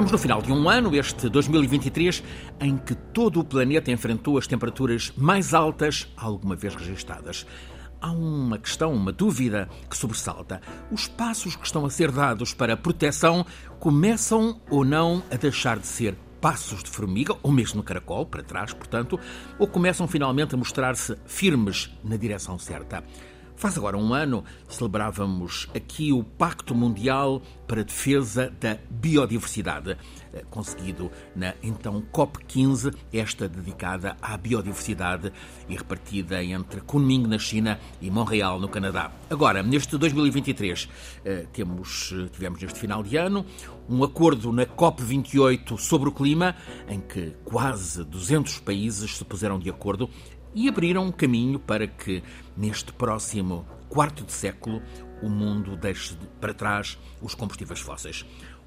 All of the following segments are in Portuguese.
Estamos no final de um ano, este 2023, em que todo o planeta enfrentou as temperaturas mais altas alguma vez registadas. Há uma questão, uma dúvida que sobressalta. Os passos que estão a ser dados para a proteção começam ou não a deixar de ser passos de formiga, ou mesmo caracol, para trás, portanto, ou começam finalmente a mostrar-se firmes na direção certa? Faz agora um ano, celebrávamos aqui o Pacto Mundial para a Defesa da Biodiversidade, eh, conseguido na então COP15, esta dedicada à biodiversidade e repartida entre Kunming, na China, e Montreal, no Canadá. Agora, neste 2023, eh, temos, eh, tivemos neste final de ano um acordo na COP28 sobre o clima, em que quase 200 países se puseram de acordo e abriram um caminho para que, neste próximo quarto de século, o mundo deixe para trás os combustíveis fósseis.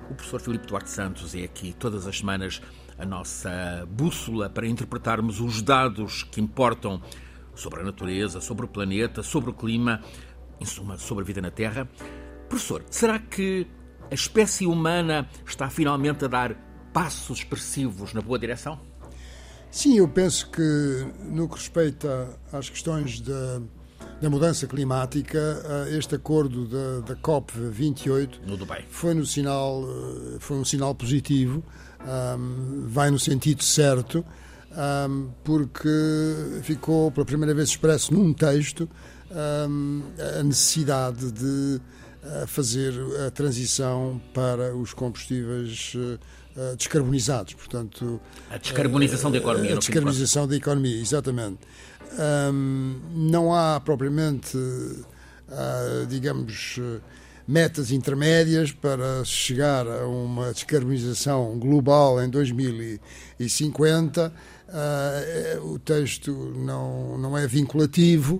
O professor Filipe Duarte Santos é aqui todas as semanas a nossa bússola para interpretarmos os dados que importam sobre a natureza, sobre o planeta, sobre o clima, em suma, sobre a vida na Terra. Professor, será que a espécie humana está finalmente a dar passos expressivos na boa direção? Sim, eu penso que no que respeita às questões da, da mudança climática, eh, este acordo da, da COP 28 no foi no sinal eh, foi um sinal positivo, um, vai no sentido certo, um, porque ficou pela primeira vez expresso num texto um, a necessidade de eh, fazer a transição para os combustíveis uh, descarbonizados. Portanto, a descarbonização da economia. A descarbonização da economia, exatamente. Um, não há propriamente, uh, digamos, metas intermédias para chegar a uma descarbonização global em 2050 Uh, o texto não, não é vinculativo,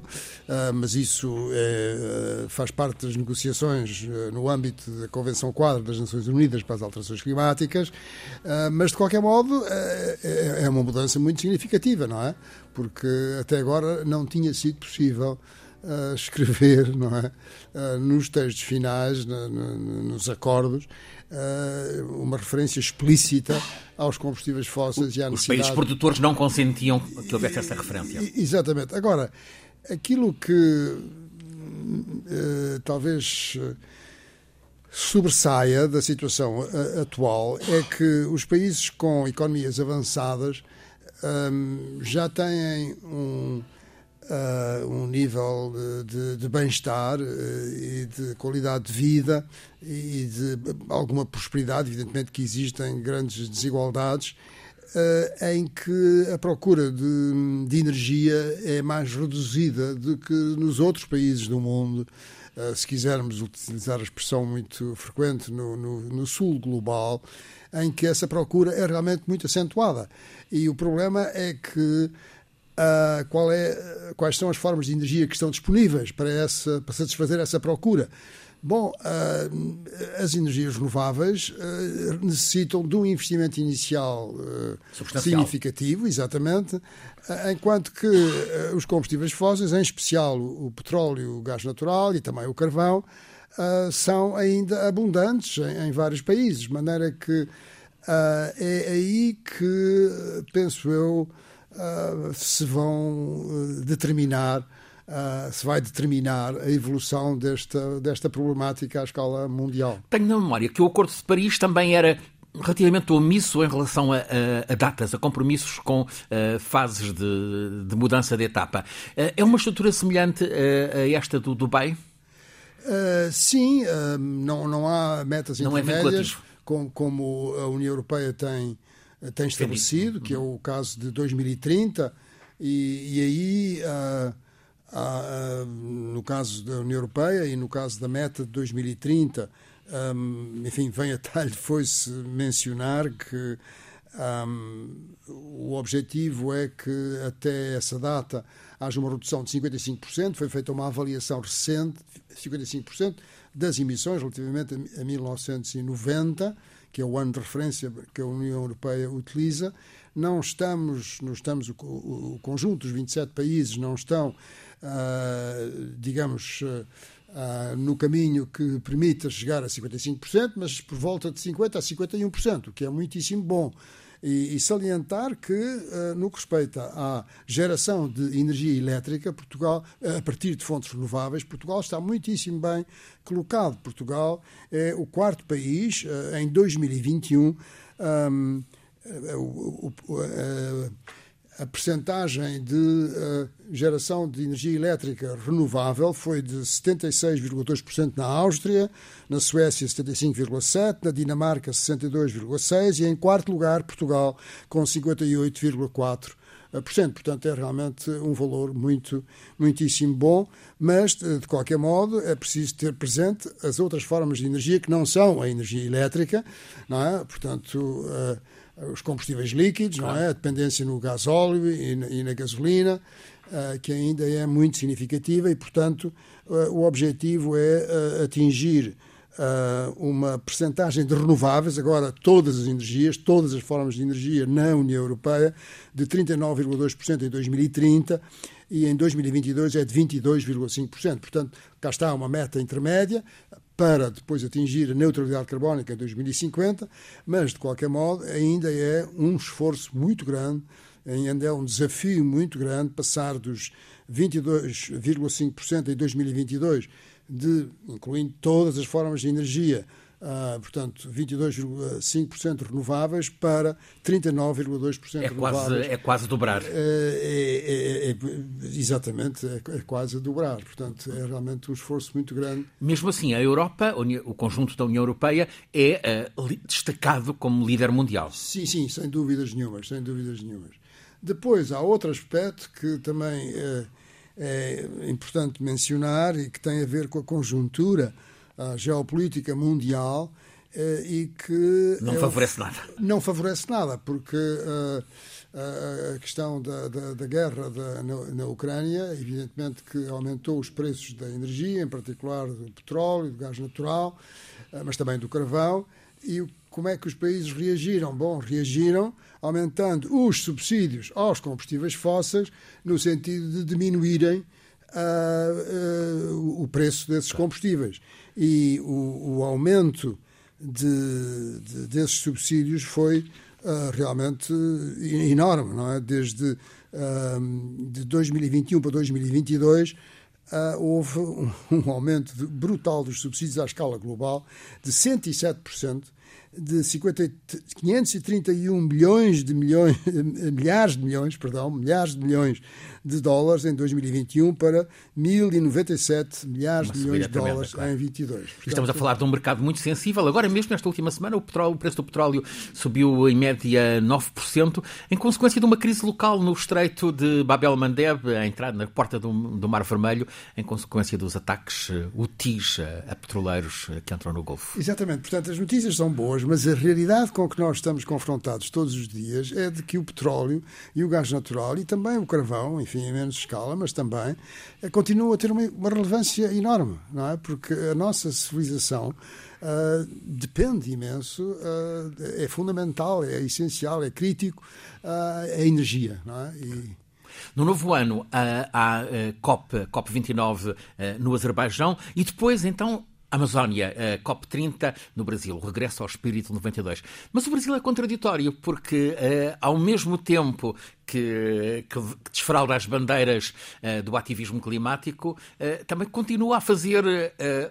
uh, mas isso é, faz parte das negociações no âmbito da Convenção Quadro das Nações Unidas para as Alterações Climáticas, mas de qualquer modo é, é uma mudança muito significativa, não é? Porque até agora não tinha sido possível uh, escrever não é? Uh, nos textos finais, no, no, nos acordos, uh, uma referência explícita aos combustíveis fósseis o, e à necessidade... Os países produtores não consentiam que houvesse essa referência. Exatamente. Agora, aquilo que talvez sobressaia da situação atual é que os países com economias avançadas um, já têm um, uh, um nível de, de bem-estar uh, e de qualidade de vida e de alguma prosperidade, evidentemente que existem grandes desigualdades, uh, em que a procura de, de, energia é mais reduzida do que nos outros países do mundo. se quisermos utilizar a expressão muito frequente no, no, no sul global, em que essa procura é realmente muito acentuada. E o problema é que uh, qual é, quais são as formas de energia que estão disponíveis para, essa, para satisfazer essa procura. Bom, uh, as energias renováveis uh, necessitam de um investimento inicial uh, significativo, exatamente, enquanto que os combustíveis fósseis, em especial o, o, petróleo, o gás natural e também o carvão, são ainda abundantes em, em, vários países, de maneira que é aí que, penso eu, uh, se vão uh, determinar, uh, se vai determinar a evolução desta, desta problemática à escala mundial. Tenho na memória que o Acordo de Paris também era relativamente omisso em relação a, a, a datas, a compromissos com uh, fases de, de, mudança de etapa. Uh, é uma estrutura semelhante uh, a esta do Dubai? sim, não, não há metas não é intermédias, é com, como a União Europeia tem tem estabelecido, que é o caso de 2030, e, e aí, ah, ah, no caso da União Europeia e no caso da meta de 2030, um, enfim, vem a talho foi-se mencionar que um, o objetivo é que até essa data haja uma redução de 55%. Foi feita uma avaliação recente, 55% das emissões relativamente a 1990 que é o ano de referência que a União Europeia utiliza, não estamos, não estamos o, o conjunto dos 27 países não estão, uh, digamos, uh, no caminho que permita chegar a 55%, mas por volta de 50% a 51%, o que é muitíssimo bom. E, e salientar que, uh, no que respeita à geração de energia elétrica, Portugal, a partir de fontes renováveis, Portugal está muitíssimo bem colocado. Portugal é o quarto país, uh, em 2021, um, o, a percentagem de uh, geração de energia elétrica renovável foi de 76,2% na Áustria, na Suécia 75,7%, na Dinamarca 62,6% e em quarto lugar Portugal com 58,4%. Portanto, é realmente um valor muito, muitíssimo bom, mas, de qualquer modo, é preciso ter presente as outras formas de energia que não são a energia elétrica, não é? Portanto, uh, os combustíveis líquidos, não é? A dependência no gás óleo e na, na gasolina, que ainda é muito significativa e, portanto, o objetivo é atingir uma percentagem de renováveis, agora todas as energias, todas as formas de energia na União Europeia, de 39,2% em 2030 e em 2022 é de 22,5%. Portanto, cá está uma meta intermédia, para depois atingir a neutralidade carbónica em 2050, mas de qualquer modo ainda é um esforço muito grande, ainda é um desafio muito grande passar dos 22,5% em 2022, de, incluindo todas as formas de energia, Uh, portanto, 22,5% renováveis para 39,2% é renováveis. é quase dobrar. Uh, é, é, é, exatamente, é, é, quase dobrar. Portanto, é realmente um esforço muito grande. Mesmo assim, a Europa, o conjunto da União Europeia, é uh, destacado como líder mundial. Sim, sim, sem dúvidas nenhumas, sem dúvidas nenhumas. Depois, há outro aspecto que também é, é importante mencionar e que tem a ver com a conjuntura a geopolítica mundial eh, e que. Não é favorece nada. Não favorece nada, porque uh, a questão da, da, da guerra da, na, na, Ucrânia, evidentemente que aumentou os preços da energia, em particular do petróleo, do gás natural, mas também do carvão. E como é que os países reagiram? Bom, reagiram aumentando os subsídios aos combustíveis fósseis, no sentido de diminuírem uh, o preço desses combustíveis e o, o aumento de, de, desses subsídios foi uh, realmente enorme, não é? Desde uh, de 2021 para 2022 uh, houve um, um aumento brutal dos subsídios à escala global de 107% de 50, 531 milhões de milhões, milhares de milhões, perdão, milhares de milhões de dólares em 2021 para 1.097 milhares de milhões de dólares claro. em 22. Portanto, Estamos a falar de um mercado muito sensível. Agora mesmo, nesta última semana, o, petróleo, o preço do petróleo subiu em média 9%, em consequência de uma crise local no estreito de Bab el-Mandeb, a entrar na porta do, do, Mar Vermelho, em consequência dos ataques UTIs eh, a petroleiros eh, que entram no Golfo. Exatamente. Portanto, as notícias são boas, mas a realidade com que nós estamos confrontados todos os dias é de que o petróleo e o gás natural e também o carvão, enfim, enfim, em menos escala, mas também eh, continua a ter uma, uma relevância enorme, não é? Porque a nossa civilização uh, depende imenso, uh, é fundamental, é essencial, é crítico uh, a energia, não é? E, no novo ano, há a COP, COP29 no Azerbaijão e depois, então, Amazónia, a COP30 no Brasil, regresso ao espírito 92. Mas o Brasil é contraditório, porque uh, ao mesmo tempo que, que, que desfralda as bandeiras uh, do ativismo climático, uh, também continua a fazer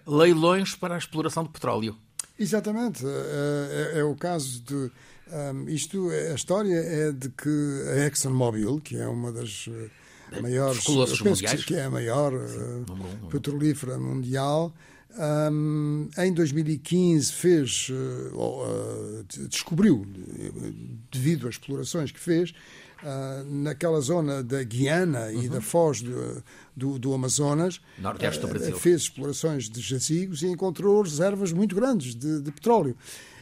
leilões para a exploração de petróleo. Exatamente. É, é o caso de. Um, isto, a história é de que a ExxonMobil, que é uma das maiores. Penso que é a maior Sim, petrolífera mundial um, em 2015 fez, uh, uh, descobriu, devido às explorações que fez, uh, naquela zona da Guiana uhum. e da foz do, do, do Amazonas, Nordeste do Brasil. fez explorações de jazigos e encontrou reservas muito grandes de, de petróleo.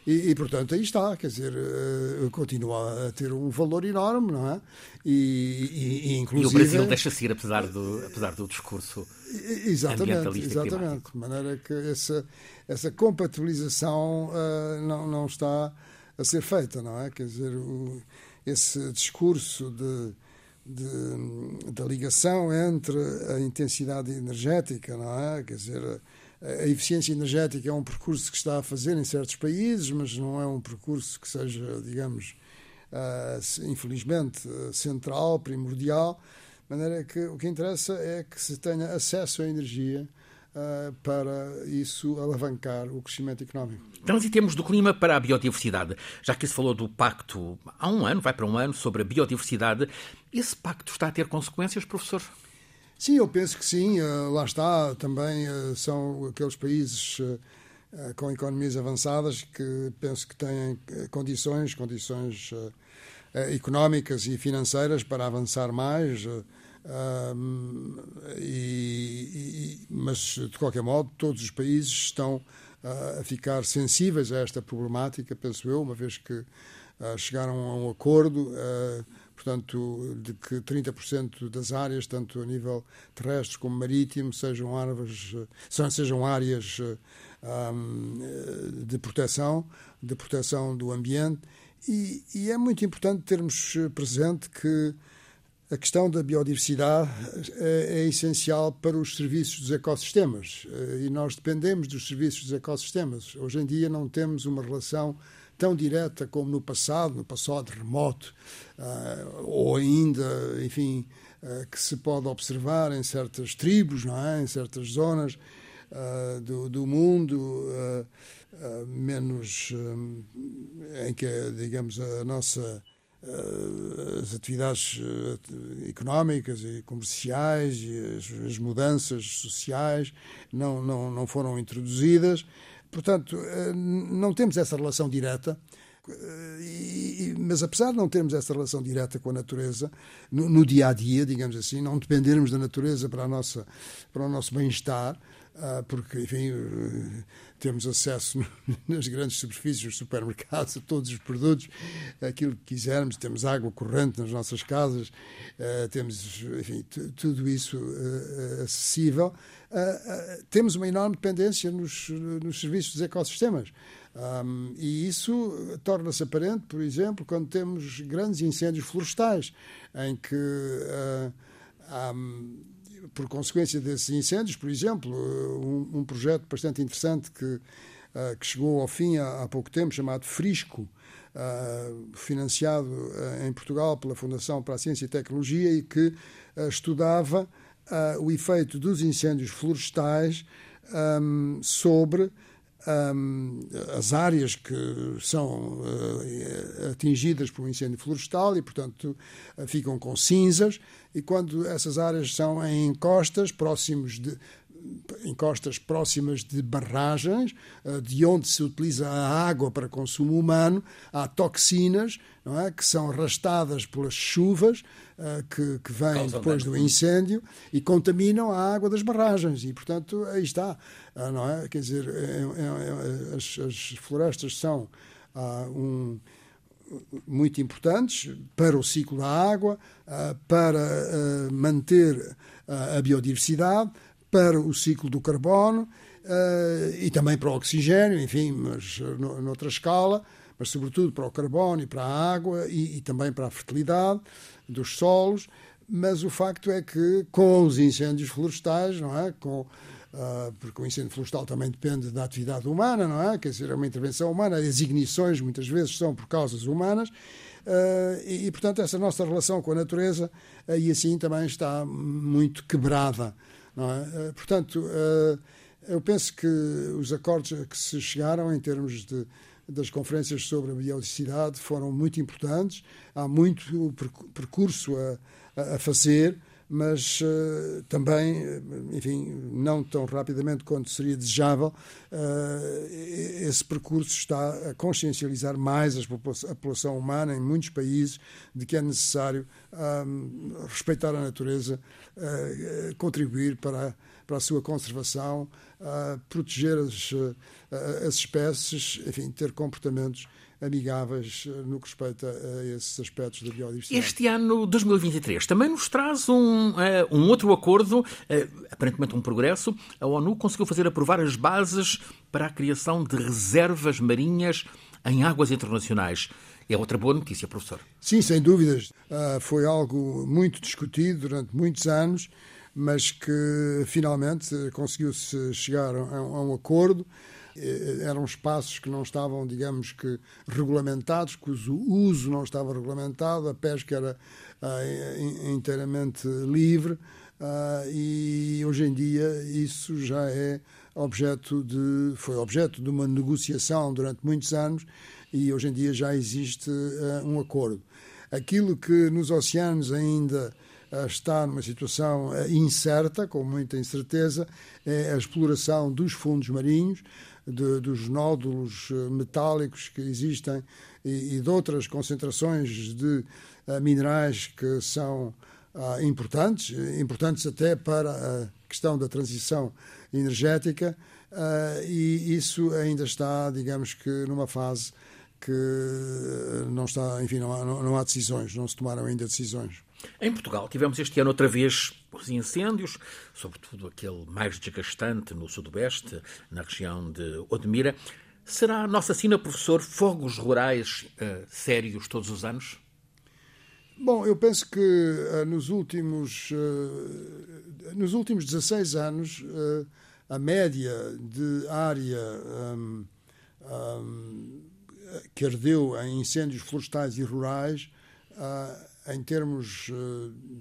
E, e, portanto, aí está, quer dizer, uh, continua a ter um valor enorme, não é? E, e, e inclusive... E o Brasil deixa-se ir, apesar do, apesar do discurso Exatamente, exatamente. De maneira que essa, essa compatibilização uh, não, não está a ser feita, não é? Quer dizer, o, esse discurso de de, da ligação entre a intensidade energética, não é? Quer dizer, a eficiência energética é um percurso que está a fazer em certos países, mas não é um percurso que seja, digamos, uh, infelizmente, central, primordial. De maneira que o que interessa é que se tenha acesso à energia uh, para isso alavancar o crescimento económico. Transitemos do clima para a biodiversidade. Já que se falou do pacto há um ano, vai para um ano, sobre a biodiversidade, esse pacto está a ter consequências, professor? Sim, eu penso que sim. Uh, lá está, também uh, são aqueles países com economias avançadas que penso que têm condições, condições económicas e financeiras para avançar mais e, e, mas, de qualquer modo, todos os países estão uh, a ficar sensíveis a esta problemática, penso eu, uma vez que uh, chegaram a um acordo, uh, portanto, de que 30% das áreas, tanto a nível terrestre como marítimo, sejam, árvores, sejam áreas um, de proteção, de proteção do ambiente. E, e, é muito importante termos presente que a questão da biodiversidade é, é, essencial para os serviços dos ecossistemas eh, e nós dependemos dos serviços dos ecossistemas. Hoje em dia não temos uma relação tão direta como no passado, no passado remoto, uh, ou ainda, enfim, que se pode observar em certas tribos, não é? em certas zonas do, do, mundo menos em que, digamos, a nossa eh, as atividades eh, económicas e comerciais e as, as mudanças sociais não, não, não foram introduzidas. Portanto, eh, não temos essa relação direta. Mas apesar de não termos essa relação direta com a natureza, no, no, dia a dia, digamos assim, não dependermos da natureza para, a nossa, para o nosso bem-estar, porque, enfim, temos acesso nas grandes superfícies, nos supermercados, a todos os produtos, aquilo que quisermos, temos água corrente nas nossas casas, ah, temos, enfim, tudo isso ah, acessível. Temos uma enorme dependência nos, nos serviços dos ecossistemas. Um, e isso torna-se aparente, por exemplo, quando temos grandes incêndios florestais, em que uh, um, por consequência desses incêndios, por exemplo, um, um projeto bastante interessante que, uh, que chegou ao fim há, há, pouco tempo, chamado Frisco, uh, financiado uh, em Portugal pela Fundação para a Ciência e Tecnologia e que estudava o efeito dos incêndios florestais um, sobre um, as áreas que são uh, atingidas por um incêndio florestal e, portanto, uh, ficam com cinzas. E quando essas áreas são em encostas, próximos de, encostas próximas de barragens, uh, de onde se utiliza a água para consumo humano, há toxinas é, que são arrastadas pelas chuvas uh, que, que vêm depois do incêndio e contaminam a água das barragens. E, portanto, aí está. Uh, não é? Quer dizer, é, é, é, as, as, florestas são uh, um, muito importantes para o ciclo da água, para manter a biodiversidade, para o ciclo do carbono e também para o oxigênio, enfim, mas noutra escala mas sobretudo para o carbono e para a água e, e também para a fertilidade dos solos. Mas o facto é que com os incêndios florestais, não é? Com, Uh, porque o incêndio florestal também depende da atividade humana, não é? Quer dizer, é uma intervenção humana, as ignições muitas vezes são por causas humanas, uh, e, e, portanto, essa nossa relação com a natureza aí assim também está muito quebrada, é? Uh, portanto, eu penso que os acordos que se chegaram em termos de das conferências sobre a biodiversidade foram muito importantes. Há muito percurso a, a fazer, mas uh, também, eh, enfim, não tão rapidamente quanto seria desejável, uh, esse percurso está a consciencializar mais a população humana em muitos países de que é necessário respeitar a natureza, uh, contribuir para, para a sua conservação, proteger as, as espécies, enfim, ter comportamentos amigáveis eh, no que respeita a esses aspectos da biodiversidade. Este ano 2023 também nos traz um, uh, um outro acordo, uh, aparentemente um progresso. A ONU conseguiu fazer aprovar as bases para a criação de reservas marinhas em águas internacionais. É outra boa notícia, professor. Sim, sem dúvidas. Uh, foi algo muito discutido durante muitos anos, mas que finalmente conseguiu-se chegar a, a um acordo eram espaços que não estavam, digamos que, regulamentados, cujo uso não estava regulamentado, a pesca era uh, inteiramente livre uh, e hoje em dia isso já é objeto de foi objeto de uma negociação durante muitos anos e hoje em dia já existe uh, um acordo. Aquilo que nos oceanos ainda está numa situação incerta, com muita incerteza, é a exploração dos fundos marinhos, de, dos nódulos eh, metálicos que existem e, e de outras concentrações de uh, minerais que são uh, importantes, importantes até para a questão da transição energética, uh, e isso ainda está, digamos que, numa fase que não está, enfim, não há, não há decisões, não se tomaram ainda decisões. Em Portugal, tivemos este ano outra vez os incêndios, sobretudo aquele mais desgastante no sudoeste, na região de Odmira. Será a nossa sina, professor, fogos rurais uh, sérios todos os anos? Bom, eu penso que uh, nos, últimos, uh, nos últimos 16 anos a média de área um, um, que ardeu em incêndios florestais e rurais em termos eh,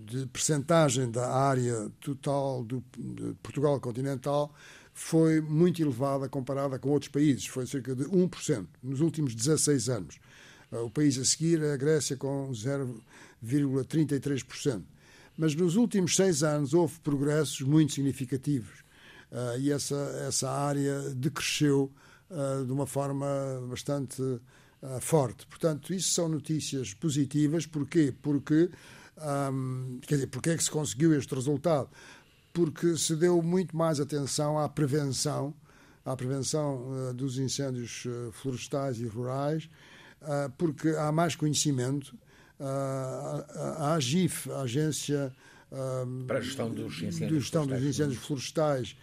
de percentagem da área total do, Portugal continental, foi muito elevada comparada com outros países, foi cerca de 1% nos últimos 16 anos. Eh, o país a seguir é a Grécia com 0,33%. Mas nos últimos seis anos houve progressos muito significativos uh, e essa, essa área decresceu de uma forma bastante uh, forte. Portanto, isso são notícias positivas. Porquê? Porque, um, quer dizer, porque é que se conseguiu este resultado? Porque se deu muito mais atenção à prevenção, à prevenção uh, dos incêndios uh, florestais e rurais, porque há mais conhecimento. a AGIF, a Agência para a gestão dos incêndios, gestão florestais, dos incêndios florestais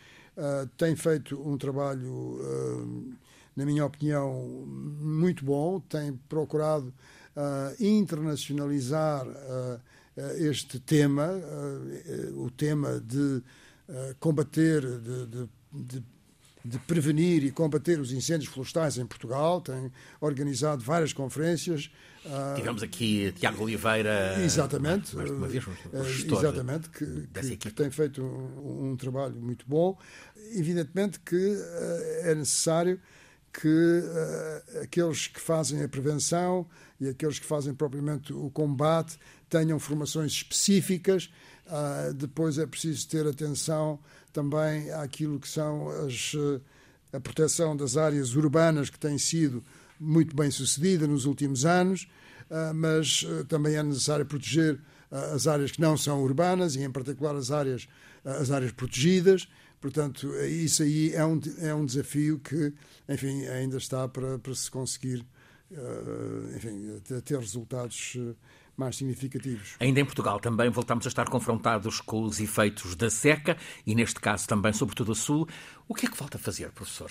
tem feito um trabalho na minha opinião, muito bom, tem procurado uh, internacionalizar uh, este tema, uh, o tema de combater, de, de, de, de, prevenir e combater os incêndios florestais em Portugal, tem organizado várias conferências. Tivemos aqui Tiago Oliveira, exatamente, mais, uma vez, exatamente, que, que, que, tem feito um, um, trabalho muito bom. Evidentemente que é necessário que uh, aqueles que fazem a prevenção e aqueles que fazem propriamente o combate tenham formações específicas. Uh, depois é preciso ter atenção também àquilo que são as, uh, a proteção das áreas urbanas, que tem sido muito bem sucedida nos últimos anos, mas também é necessário proteger as áreas que não são urbanas e, em particular, as áreas, as áreas protegidas. Portanto, isso aí é um, é um desafio que, enfim, ainda está para, para se conseguir, uh, enfim, ter resultados eh, mais significativos. Ainda em Portugal também voltamos a estar confrontados com os efeitos da seca e, neste caso, também, sobretudo a Sul. O que é que falta fazer, professor?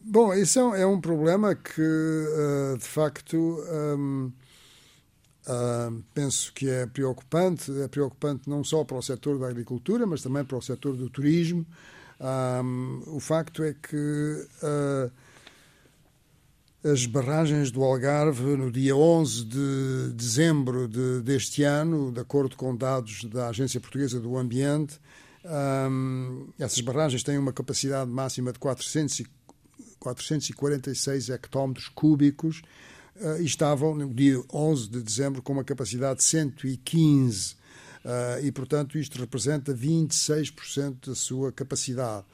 Bom, isso é um problema que, uh, de facto, um, Uh, penso que é preocupante, é preocupante não só para o setor da agricultura, mas também para o setor do turismo. O facto é que uh, as barragens do Algarve, no dia 11 de dezembro de, deste ano, de acordo com dados da Agência Portuguesa do Ambiente, essas barragens têm uma capacidade máxima de 400 446 hectómetros cúbicos uh, estavam no dia 11 de dezembro com uma capacidade de 115 uh, e, portanto, isto representa 26% da sua capacidade,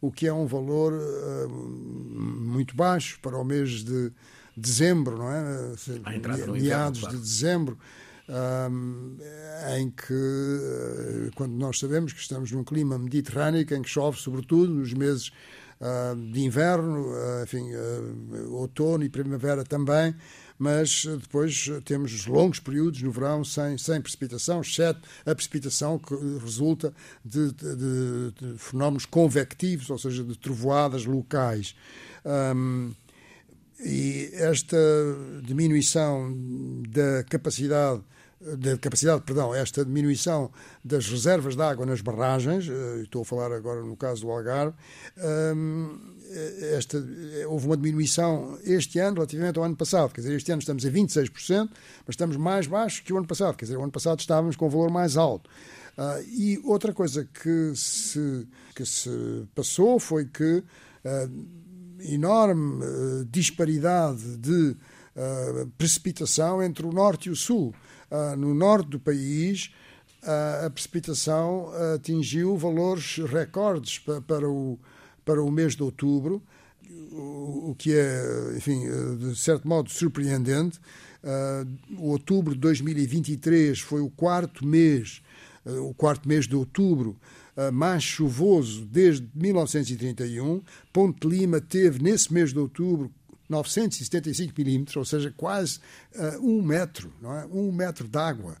o que é um valor uh, muito baixo para o mês de dezembro, não é? Meados de dezembro. Um, em que, quando nós sabemos que estamos num clima mediterrâneo, em que chove, sobretudo nos meses de inverno, uh, enfim, uh, outono e primavera também, mas depois temos longos períodos no verão sem, sem precipitação, exceto a precipitação que resulta de, de, de, de fenómenos convectivos, ou seja, de trovoadas locais. Um, E esta diminuição da capacidade da capacidade, perdão, esta diminuição das reservas de água nas barragens, eh, estou a falar agora no caso do Algarve, ehm, esta, houve uma diminuição este ano relativamente ao ano passado. Quer dizer, este ano estamos a 26%, mas estamos mais baixo que o ano passado. Quer dizer, o ano passado estávamos com um valor mais alto. Uh, e outra coisa que se, que se passou foi que uh, enorme disparidade de precipitação entre o norte e o sul. no norte do país, a precipitação atingiu valores recordes para, para, o, para o mês de outubro, o, o que é, enfim, de certo modo surpreendente. o outubro de 2023 foi o quarto mês eh, o quarto mês de outubro eh, mais chuvoso desde 1931. Ponte Lima teve, nesse mês de outubro, 975 milímetros, ou seja, quase uh, um metro, não é? Um metro de água.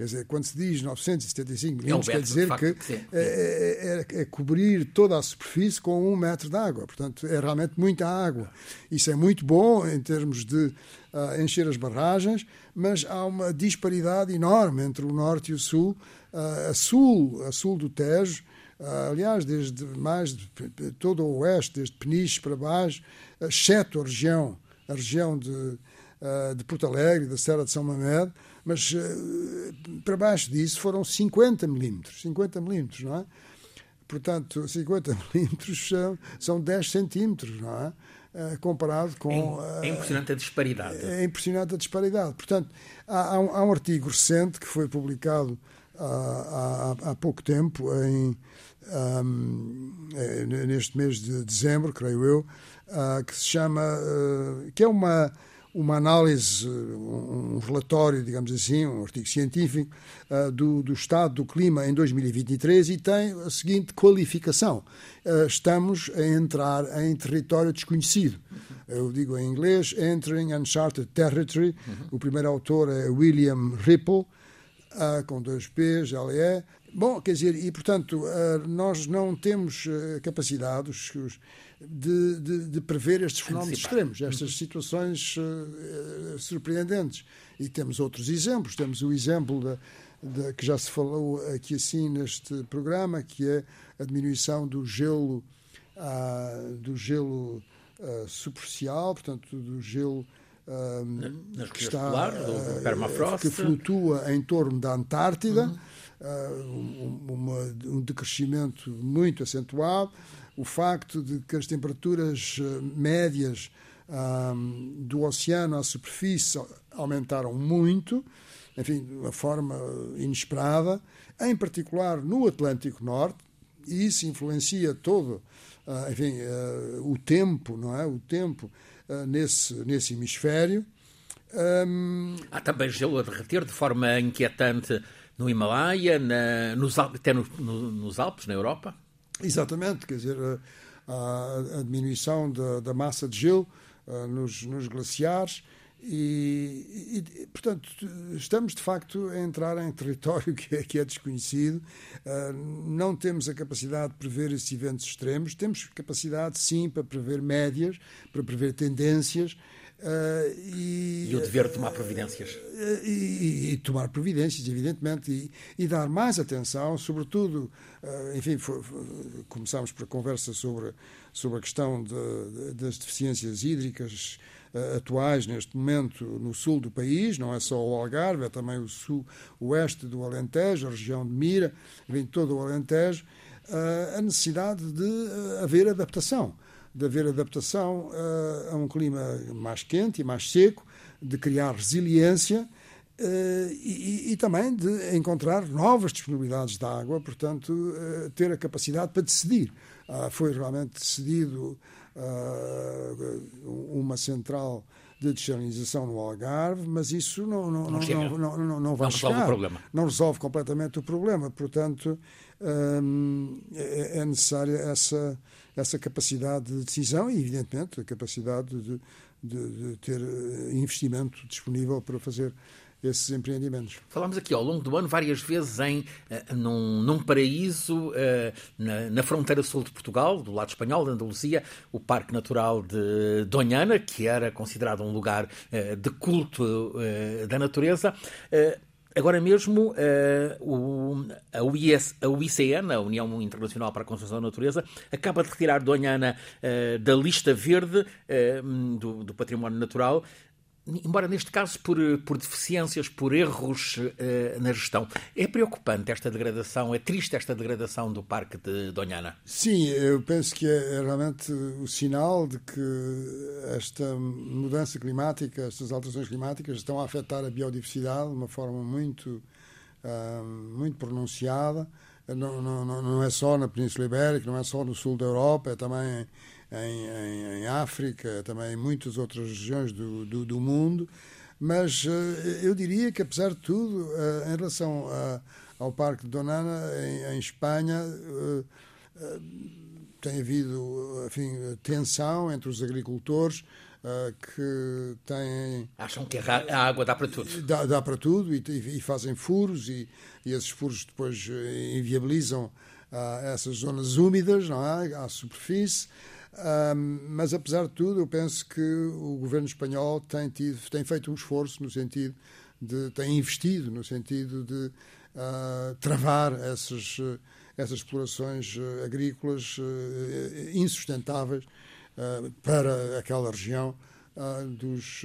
Quer dizer, quando se diz 975 milímetros, é um quer dizer facto, que é, é, é, é, cobrir toda a superfície com um metro de água. Portanto, é realmente muita água. Isso é muito bom em termos de uh, encher as barragens, mas há uma disparidade enorme entre o norte e o sul. Uh, a sul, a sul do Tejo, aliás, desde mais de, todo o oeste, desde Peniche para baixo, exceto a região, a região de, de Porto Alegre, da Serra de São Mamede, mas para baixo disso foram 50 milímetros, 50 milímetros, não é? Portanto, 50 milímetros são, são 10 centímetros, não é? Comparado com. É, é, impressionante a disparidade. É impressionante a disparidade. Portanto, há, há, um, há um, artigo recente que foi publicado há, há pouco tempo, em, um, é, neste mês de dezembro, creio eu, uh, que se chama. Uh, que é uma uma análise, um relatório, digamos assim, um artigo científico uh, do, do, estado do clima em 2023 e tem a seguinte qualificação: uh, estamos a entrar em território desconhecido. Eu digo em inglês, Entering Uncharted Territory. Uhum. O primeiro autor é William Ripple, uh, com dois P's, LE. Bom, quer dizer, e portanto, nós não temos capacidade, os, os de, de, de prever estes fenómenos Antecipar. extremos, estas situações uh, surpreendentes. E temos outros exemplos. Temos o exemplo da, da, que já se falou aqui assim neste programa, que é a diminuição do gelo, uh, do gelo uh, superficial, portanto, do gelo uh, que, está, polar, do permafrost. que flutua em torno da Antártida, uhum. um, uma, um decrescimento muito acentuado o facto de que as temperaturas eh, médias um, do oceano à superfície aumentaram muito, enfim, de uma forma inesperada, em particular no Atlântico Norte, e isso influencia todo, uh, enfim, uh, o tempo, não é? O tempo nesse, nesse hemisfério. Um... Há também gelo a derreter de forma inquietante no Himalaia, na, nos, até no, no, nos Alpes, na Europa? Exatamente, quer dizer, a, a diminuição da, da, massa de gelo uh, nos, nos, glaciares e, e, portanto, estamos de facto a entrar em território que é, que é desconhecido. Uh, não temos a capacidade de prever esses eventos extremos, temos capacidade, sim, para prever médias, para prever tendências. Uh, e, e, o dever de tomar providências. Uh, e, e, tomar providências, evidentemente, e, dar mais atenção, sobretudo, uh, enfim, foi, foi, começamos por a conversa sobre, sobre a questão de, de, das deficiências hídricas atuais, neste momento, no sul do país, não é só o Algarve, é também o sul, o oeste do Alentejo, a região de Mira, vem todo o Alentejo, a necessidade de haver adaptação de haver adaptação uh, a um clima mais quente e mais seco, de criar resiliência uh, e, e, também de encontrar novas disponibilidades de água, portanto, uh, ter a capacidade para decidir. foi realmente decidido uma central de desalinização no Algarve, mas isso não, não, não, não, não, não, não vai não chegar. Resolve não resolve completamente o problema. Portanto, hum, é necessária essa essa capacidade de decisão e, evidentemente, a capacidade de, de, de ter eh, investimento disponível para fazer esses empreendimentos. Falámos aqui ao longo do ano várias vezes em uh, num, num, paraíso uh, na, na, fronteira sul de Portugal, do lado espanhol, da Andaluzia, o Parque Natural de Donhana, que era considerado um lugar de culto da natureza. Agora mesmo, o, a, UICN, a União Internacional para a Conservação da Natureza, acaba de retirar Donhana uh, da lista verde do, do, património natural embora neste caso por, por deficiências, por erros uh, na gestão. É preocupante esta degradação, é triste esta degradação do Parque de Donhana? Sim, eu penso que é, é realmente o sinal de que esta mudança climática, estas alterações climáticas estão a afetar a biodiversidade de uma forma muito, uh, muito pronunciada. Não, não, não é só na Península Ibérica, não é só no sul da Europa, é também em, em, em África, também em muitas outras regiões do, do, do mundo. Mas uh, eu diria que, apesar de tudo, uh, em relação a, ao Parque de Donana, em, em Espanha, uh, tem havido enfim, tensão entre os agricultores que têm. Acham que a água dá para tudo. Dá, dá para tudo e, e, fazem furos, e, e esses furos depois inviabilizam essas zonas úmidas não é? à superfície. Um, mas, apesar de tudo, eu penso que o governo espanhol tem, tido, tem feito um esforço no sentido de. tem investido no sentido de uh, travar essas, essas explorações uh, agrícolas uh, insustentáveis para aquela região dos,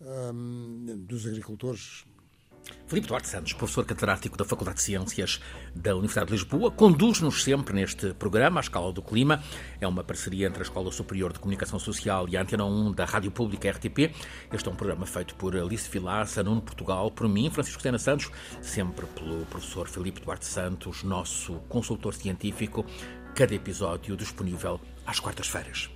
um, dos agricultores Filipe Duarte Santos, professor catedrático da Faculdade de Ciências da Universidade de Lisboa, conduz-nos sempre neste programa, A Escala do Clima. É uma parceria entre a Escola Superior de Comunicação Social e a Antena 1 da Rádio Pública RTP. Este é um programa feito por Alice Vilaça, Nuno Portugal, por mim, Francisco Sena Santos, sempre pelo professor Filipe Duarte Santos, nosso consultor científico. Cada episódio disponível às quartas-feiras.